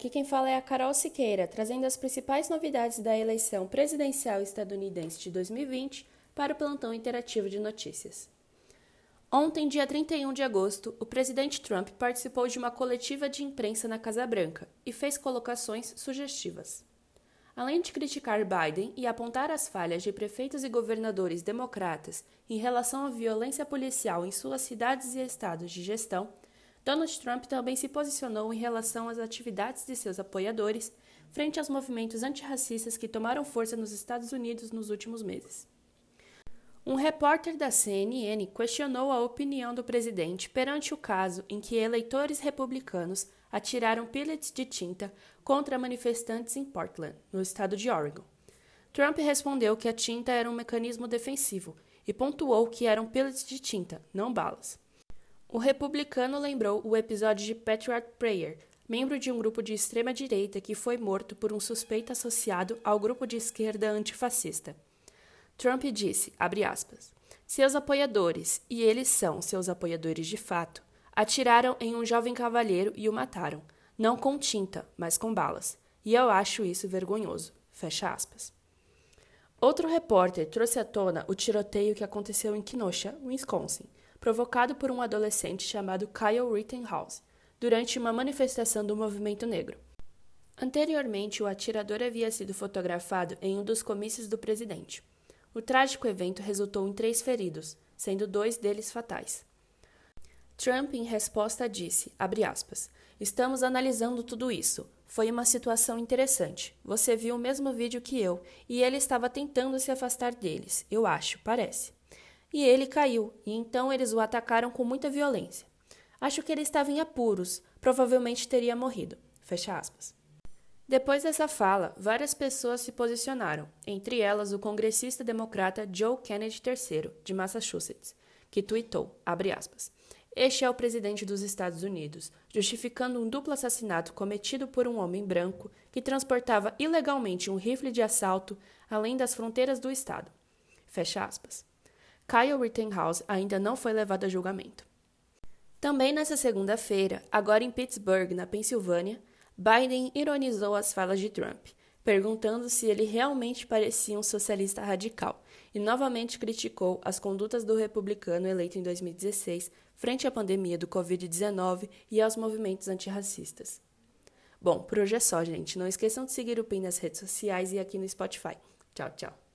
Aqui quem fala é a Carol Siqueira, trazendo as principais novidades da eleição presidencial estadunidense de 2020 para o plantão interativo de notícias. Ontem, dia 31 de agosto, o presidente Trump participou de uma coletiva de imprensa na Casa Branca e fez colocações sugestivas. Além de criticar Biden e apontar as falhas de prefeitos e governadores democratas em relação à violência policial em suas cidades e estados de gestão, Donald Trump também se posicionou em relação às atividades de seus apoiadores frente aos movimentos antirracistas que tomaram força nos Estados Unidos nos últimos meses. Um repórter da CNN questionou a opinião do presidente perante o caso em que eleitores republicanos atiraram pellets de tinta contra manifestantes em Portland, no estado de Oregon. Trump respondeu que a tinta era um mecanismo defensivo e pontuou que eram pellets de tinta, não balas. O republicano lembrou o episódio de Patriot Prayer, membro de um grupo de extrema-direita que foi morto por um suspeito associado ao grupo de esquerda antifascista. Trump disse, aspas, seus apoiadores, e eles são seus apoiadores de fato, atiraram em um jovem cavalheiro e o mataram, não com tinta, mas com balas, e eu acho isso vergonhoso. Fecha aspas. Outro repórter trouxe à tona o tiroteio que aconteceu em Kenosha, Wisconsin, provocado por um adolescente chamado Kyle Rittenhouse, durante uma manifestação do movimento negro. Anteriormente, o atirador havia sido fotografado em um dos comícios do presidente. O trágico evento resultou em três feridos, sendo dois deles fatais. Trump, em resposta, disse, aspas, Estamos analisando tudo isso. Foi uma situação interessante. Você viu o mesmo vídeo que eu, e ele estava tentando se afastar deles, eu acho, parece e ele caiu, e então eles o atacaram com muita violência. Acho que ele estava em apuros, provavelmente teria morrido. Fecha aspas. Depois dessa fala, várias pessoas se posicionaram, entre elas o congressista democrata Joe Kennedy III, de Massachusetts, que tuitou, aspas, este é o presidente dos Estados Unidos, justificando um duplo assassinato cometido por um homem branco que transportava ilegalmente um rifle de assalto além das fronteiras do estado. Fecha aspas. Kyle Rittenhouse ainda não foi levado a julgamento. Também nessa segunda-feira, agora em Pittsburgh, na Pensilvânia, Biden ironizou as falas de Trump, perguntando se ele realmente parecia um socialista radical, e novamente criticou as condutas do republicano eleito em 2016 frente à pandemia do Covid-19 e aos movimentos antirracistas. Bom, por hoje é só, gente. Não esqueçam de seguir o PIN nas redes sociais e aqui no Spotify. Tchau, tchau.